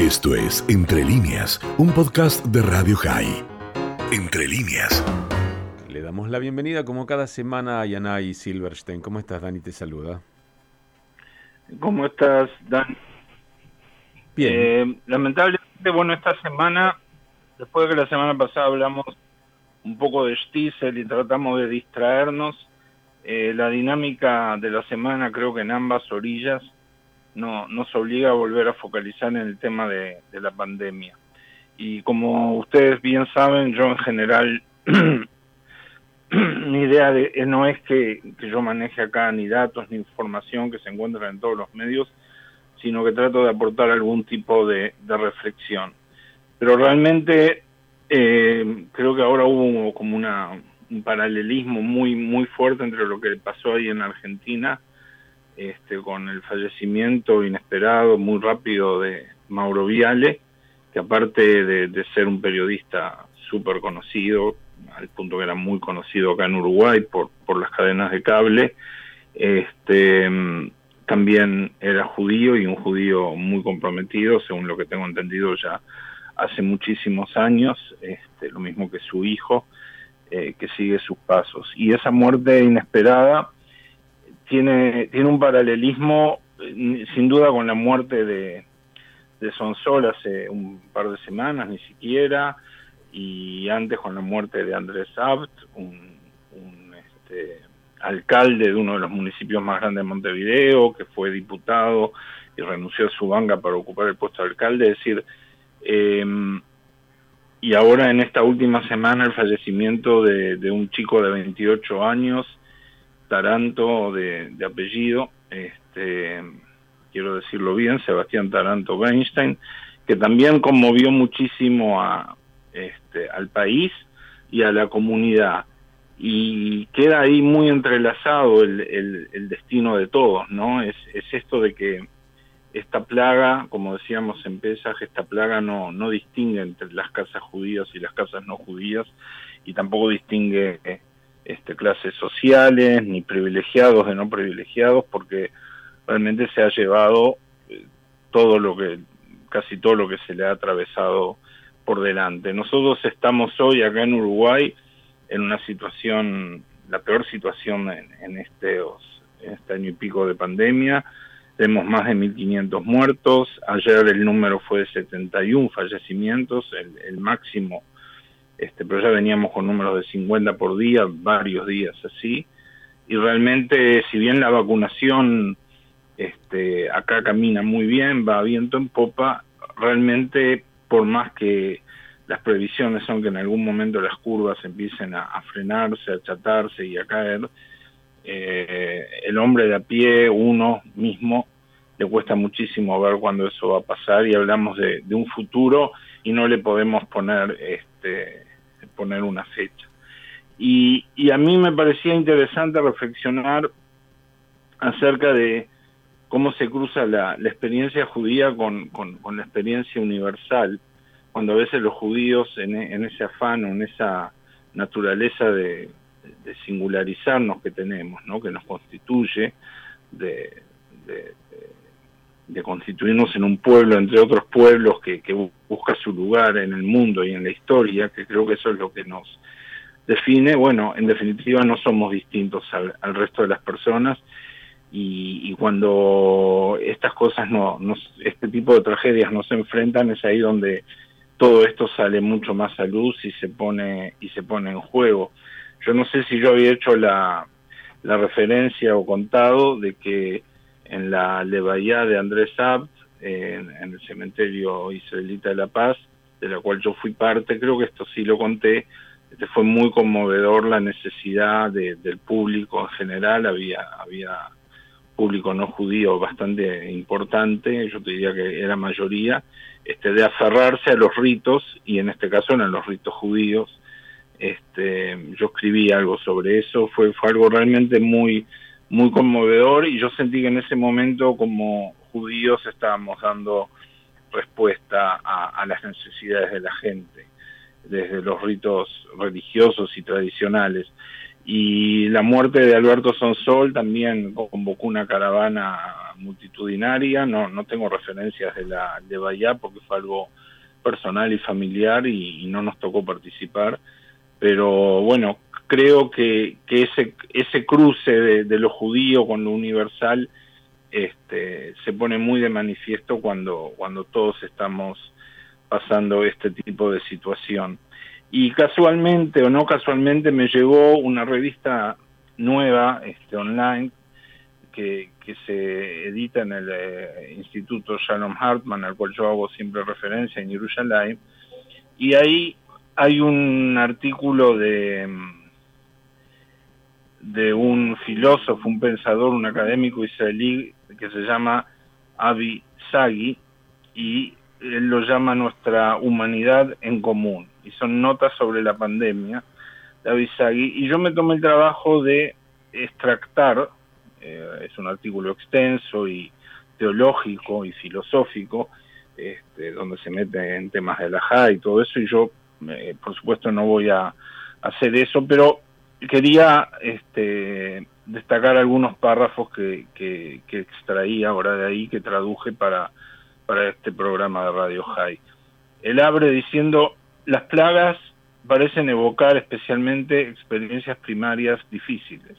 Esto es Entre líneas, un podcast de Radio High. Entre líneas. Le damos la bienvenida como cada semana a Yanay Silverstein. ¿Cómo estás, Dani? Te saluda. ¿Cómo estás, Dan? Bien. Eh, lamentablemente, bueno, esta semana, después de que la semana pasada hablamos un poco de Stiesel y tratamos de distraernos, eh, la dinámica de la semana creo que en ambas orillas no, nos obliga a volver a focalizar en el tema de, la pandemia. Y como ustedes bien saben, yo en general, mi idea de, eh, no es que, yo maneje acá ni datos ni información que se encuentra en todos los medios, sino que trato de aportar algún tipo de, reflexión. Pero realmente eh, creo que ahora hubo como una, un paralelismo muy, muy fuerte entre lo que pasó ahí en Argentina este, con el fallecimiento inesperado, muy rápido de Mauro Viale, que aparte de, ser un periodista súper conocido, al punto que era muy conocido acá en Uruguay por, por las cadenas de cable, este, también era judío y un judío muy comprometido, según lo que tengo entendido ya hace muchísimos años, este, lo mismo que su hijo, eh, que sigue sus pasos. Y esa muerte inesperada tiene, tiene un paralelismo eh, sin duda con la muerte de, de Sonsol hace un par de semanas, ni siquiera, y antes con la muerte de Andrés Abt, un, este, alcalde de uno de los municipios más grandes de Montevideo, que fue diputado y renunció a su banca para ocupar el puesto de alcalde, es decir, em, y ahora en esta última semana el fallecimiento de un chico de 28 años, Taranto de, apellido, este, quiero decirlo bien, Sebastián Taranto Weinstein, que también conmovió muchísimo a, este, al país y a la comunidad. Y queda ahí muy entrelazado el, destino de todos, ¿no? Es, es, esto de que esta plaga, como decíamos en Pesaj, esta plaga no, no distingue entre las casas judías y las casas no judías, y tampoco distingue este, clases sociales, ni privilegiados de no privilegiados, porque realmente se ha llevado eh, todo lo que, casi todo lo que se le ha atravesado por delante. Nosotros estamos hoy acá en Uruguay en una situación, la peor situación en, este, en este año y pico de pandemia. Tenemos más de 1.500 muertos. Ayer el número fue de 71 fallecimientos, el, el máximo este, pero ya veníamos con números de 50 por día, varios días así, y realmente si bien la vacunación este, acá camina muy bien, va viento en popa, realmente por más que las previsiones son que en algún momento las curvas empiecen a, frenarse, a achatarse y a caer, eh, el hombre de a pie, uno mismo, le cuesta muchísimo ver cuándo eso va a pasar. Y hablamos de, de un futuro y no le podemos poner este, poner una fecha. Y, y a mí me parecía interesante reflexionar acerca de cómo se cruza la, experiencia judía con, con, la experiencia universal, cuando a veces los judíos en, ese afán o en esa naturaleza de, singularizarnos que tenemos, ¿no? que nos constituye, de, constituirnos en un pueblo entre otros pueblos que, que busca su lugar en el mundo y en la historia, que creo que eso es lo que nos define, bueno, en definitiva no somos distintos al, resto de las personas y, cuando estas cosas no, este tipo de tragedias no se enfrentan es ahí donde todo esto sale mucho más a luz y se pone y se pone en juego. Yo no sé si yo había hecho la, la referencia o contado de que en la Levaya de Andrés Abt en, el cementerio israelita de La Paz, de la cual yo fui parte, creo que esto sí lo conté, este fue muy conmovedor la necesidad del público en general, había, había público no judío bastante importante, yo te diría que era mayoría, este, de aferrarse a los ritos, y en este caso eran los ritos judíos. Este, yo escribí algo sobre eso, fue, fue algo realmente muy, muy conmovedor y yo sentí que en ese momento como judíos estábamos dando respuesta a, las necesidades de la gente, desde los ritos religiosos y tradicionales. Y la muerte de Alberto Sonsol también convocó una caravana multitudinaria, no, no tengo referencias de la de Bahía porque fue algo personal y familiar y, no nos tocó participar, pero bueno, creo que, que ese, ese cruce de, de, lo judío con lo universal este, se pone muy de manifiesto cuando, cuando todos estamos pasando este tipo de situación. Y casualmente o no casualmente me llegó una revista nueva este, online que, que se edita en el eh, Instituto Shalom Hartman, al cual yo hago siempre referencia en Jerusalén, y ahí hay un artículo de, de un filósofo, un pensador, un académico israelí que se llama Avi Sagi, y él lo llama nuestra humanidad en común, y son notas sobre la pandemia de Avi Sagi, y yo me tomé el trabajo de extractar eh, es un artículo extenso y teológico y filosófico, este, donde se mete en temas de la JA y todo eso, y yo, por supuesto, no voy a hacer eso, pero quería este, destacar algunos párrafos que, que, que, extraí ahora de ahí, que traduje para, para este programa de Radio High. Él abre diciendo, las plagas parecen evocar especialmente experiencias primarias difíciles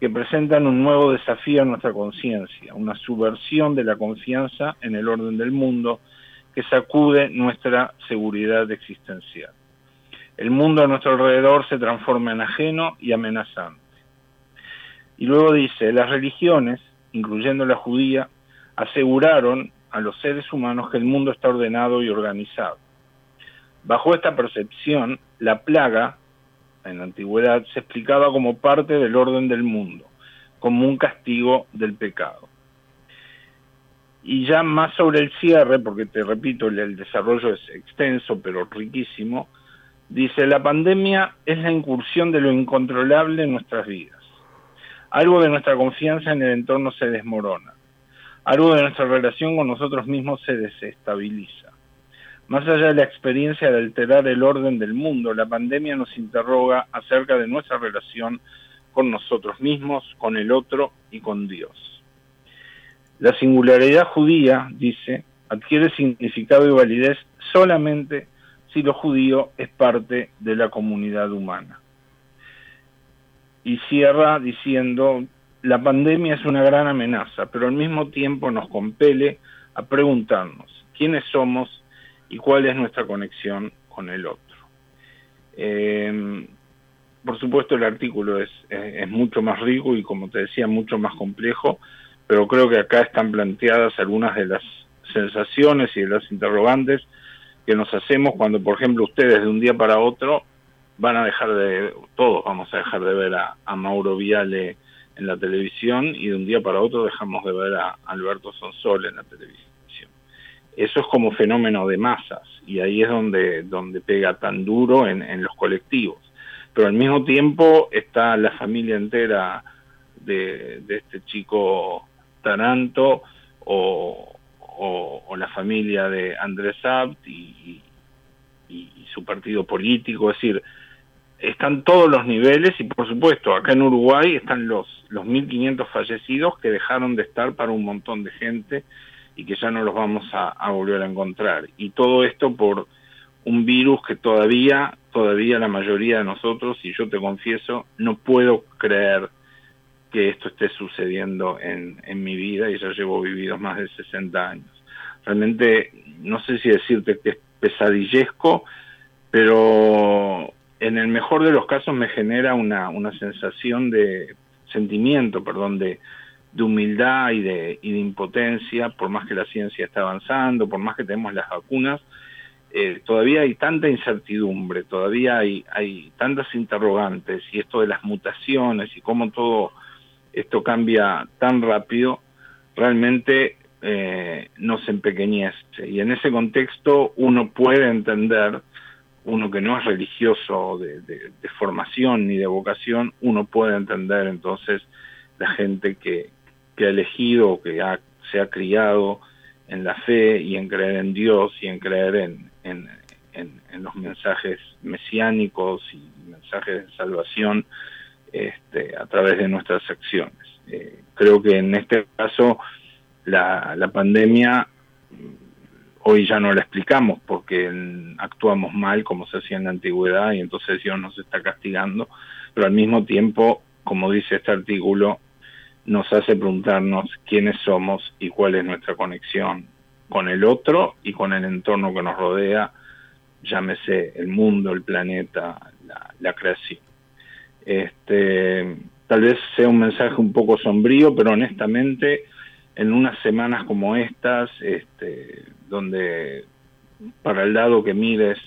que presentan un nuevo desafío a nuestra conciencia, una subversión de la confianza en el orden del mundo que sacude nuestra seguridad existencial. El mundo a nuestro alrededor se transforma en ajeno y amenazante. Y luego dice, las religiones, incluyendo la judía, aseguraron a los seres humanos que el mundo está ordenado y organizado. Bajo esta percepción, la plaga en la antigüedad se explicaba como parte del orden del mundo, como un castigo del pecado. Y ya más sobre el cierre, porque te repito, el, desarrollo es extenso pero riquísimo, dice, la pandemia es la incursión de lo incontrolable en nuestras vidas. Algo de nuestra confianza en el entorno se desmorona. Algo de nuestra relación con nosotros mismos se desestabiliza. Más allá de la experiencia de alterar el orden del mundo, la pandemia nos interroga acerca de nuestra relación con nosotros mismos, con el otro y con Dios. La singularidad judía, dice, adquiere significado y validez solamente si lo judío es parte de la comunidad humana. Y cierra diciendo, la pandemia es una gran amenaza, pero al mismo tiempo nos compele a preguntarnos quiénes somos y cuál es nuestra conexión con el otro. Eh, por supuesto el artículo es, es, mucho más rico y como te decía mucho más complejo, pero creo que acá están planteadas algunas de las sensaciones y de las interrogantes que nos hacemos cuando, por ejemplo, ustedes de un día para otro van a dejar de, todos vamos a dejar de ver a, Mauro Viale en la televisión y de un día para otro dejamos de ver a Alberto Sonsol en la televisión eso es como fenómeno de masas y ahí es donde, donde pega tan duro en, los colectivos. Pero al mismo tiempo está la familia entera de, este chico Taranto o, la familia de Andrés Abt y, su partido político, es decir, están todos los niveles y por supuesto acá en Uruguay están los, los 1.500 fallecidos que dejaron de estar para un montón de gente y que ya no los vamos a, volver a encontrar. Y todo esto por un virus que todavía, todavía la mayoría de nosotros, y yo te confieso, no puedo creer que esto esté sucediendo en, en mi vida y ya llevo vividos más de 60 años. Realmente, no sé si decirte que es pesadillesco, pero en el mejor de los casos me genera una, una sensación de sentimiento, perdón, de, de humildad y de, y de impotencia, por más que la ciencia está avanzando, por más que tenemos las vacunas, eh, todavía hay tanta incertidumbre, todavía hay, hay tantas interrogantes y esto de las mutaciones y cómo todo esto cambia tan rápido, realmente eh, nos empequeñece. Y en ese contexto uno puede entender, uno que no es religioso de, formación ni de vocación, uno puede entender entonces la gente que, que ha elegido, que se ha criado en la fe y en creer en Dios y en creer en, en, los mensajes mesiánicos y mensajes de salvación este, a través de nuestras acciones. Eh, creo que en este caso la, la pandemia hoy ya no la explicamos porque actuamos mal como se hacía en la antigüedad y entonces Dios nos está castigando, pero al mismo tiempo, como dice este artículo, nos hace preguntarnos quiénes somos y cuál es nuestra conexión con el otro y con el entorno que nos rodea, llámese el mundo, el planeta, la, creación. Este, tal vez sea un mensaje un poco sombrío, pero honestamente, en unas semanas como estas, este, donde para el lado que mires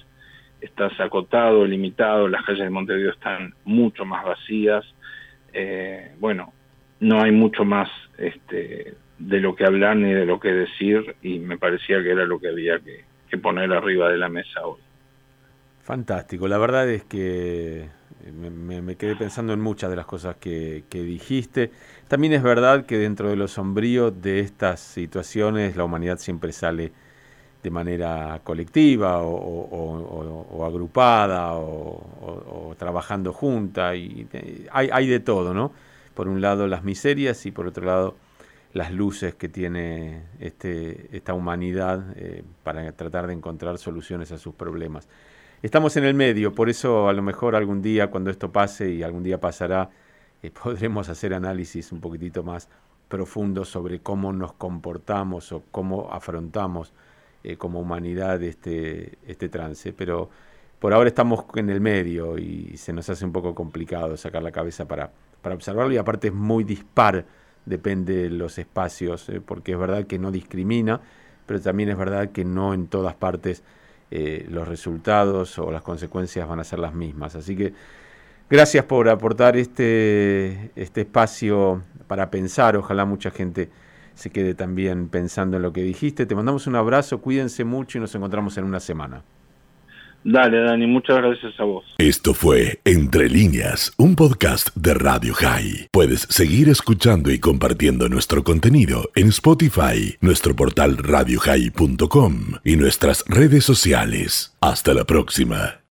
estás acotado, limitado, las calles de Montevideo están mucho más vacías, eh, bueno, no hay mucho más este, de lo que hablar ni de lo que decir y me parecía que era lo que había que, poner arriba de la mesa hoy. Fantástico, la verdad es que me, quedé pensando en muchas de las cosas que, dijiste. También es verdad que dentro de lo sombrío de estas situaciones la humanidad siempre sale de manera colectiva o, agrupada o, trabajando junta y eh, hay, hay de todo, ¿no? Por un lado las miserias y por otro lado las luces que tiene este, esta humanidad eh, para tratar de encontrar soluciones a sus problemas. Estamos en el medio, por eso a lo mejor algún día cuando esto pase y algún día pasará, eh, podremos hacer análisis un poquitito más profundos sobre cómo nos comportamos o cómo afrontamos eh, como humanidad este, este trance. Pero por ahora estamos en el medio y se nos hace un poco complicado sacar la cabeza para, para observarlo y aparte es muy dispar depende de los espacios, eh, porque es verdad que no discrimina, pero también es verdad que no en todas partes eh, los resultados o las consecuencias van a ser las mismas. Así que gracias por aportar este, este espacio para pensar, ojalá mucha gente se quede también pensando en lo que dijiste. Te mandamos un abrazo, cuídense mucho y nos encontramos en una semana. Dale, Dani, muchas gracias a vos. Esto fue Entre líneas, un podcast de Radio High. Puedes seguir escuchando y compartiendo nuestro contenido en Spotify, nuestro portal radiohigh.com y nuestras redes sociales. Hasta la próxima.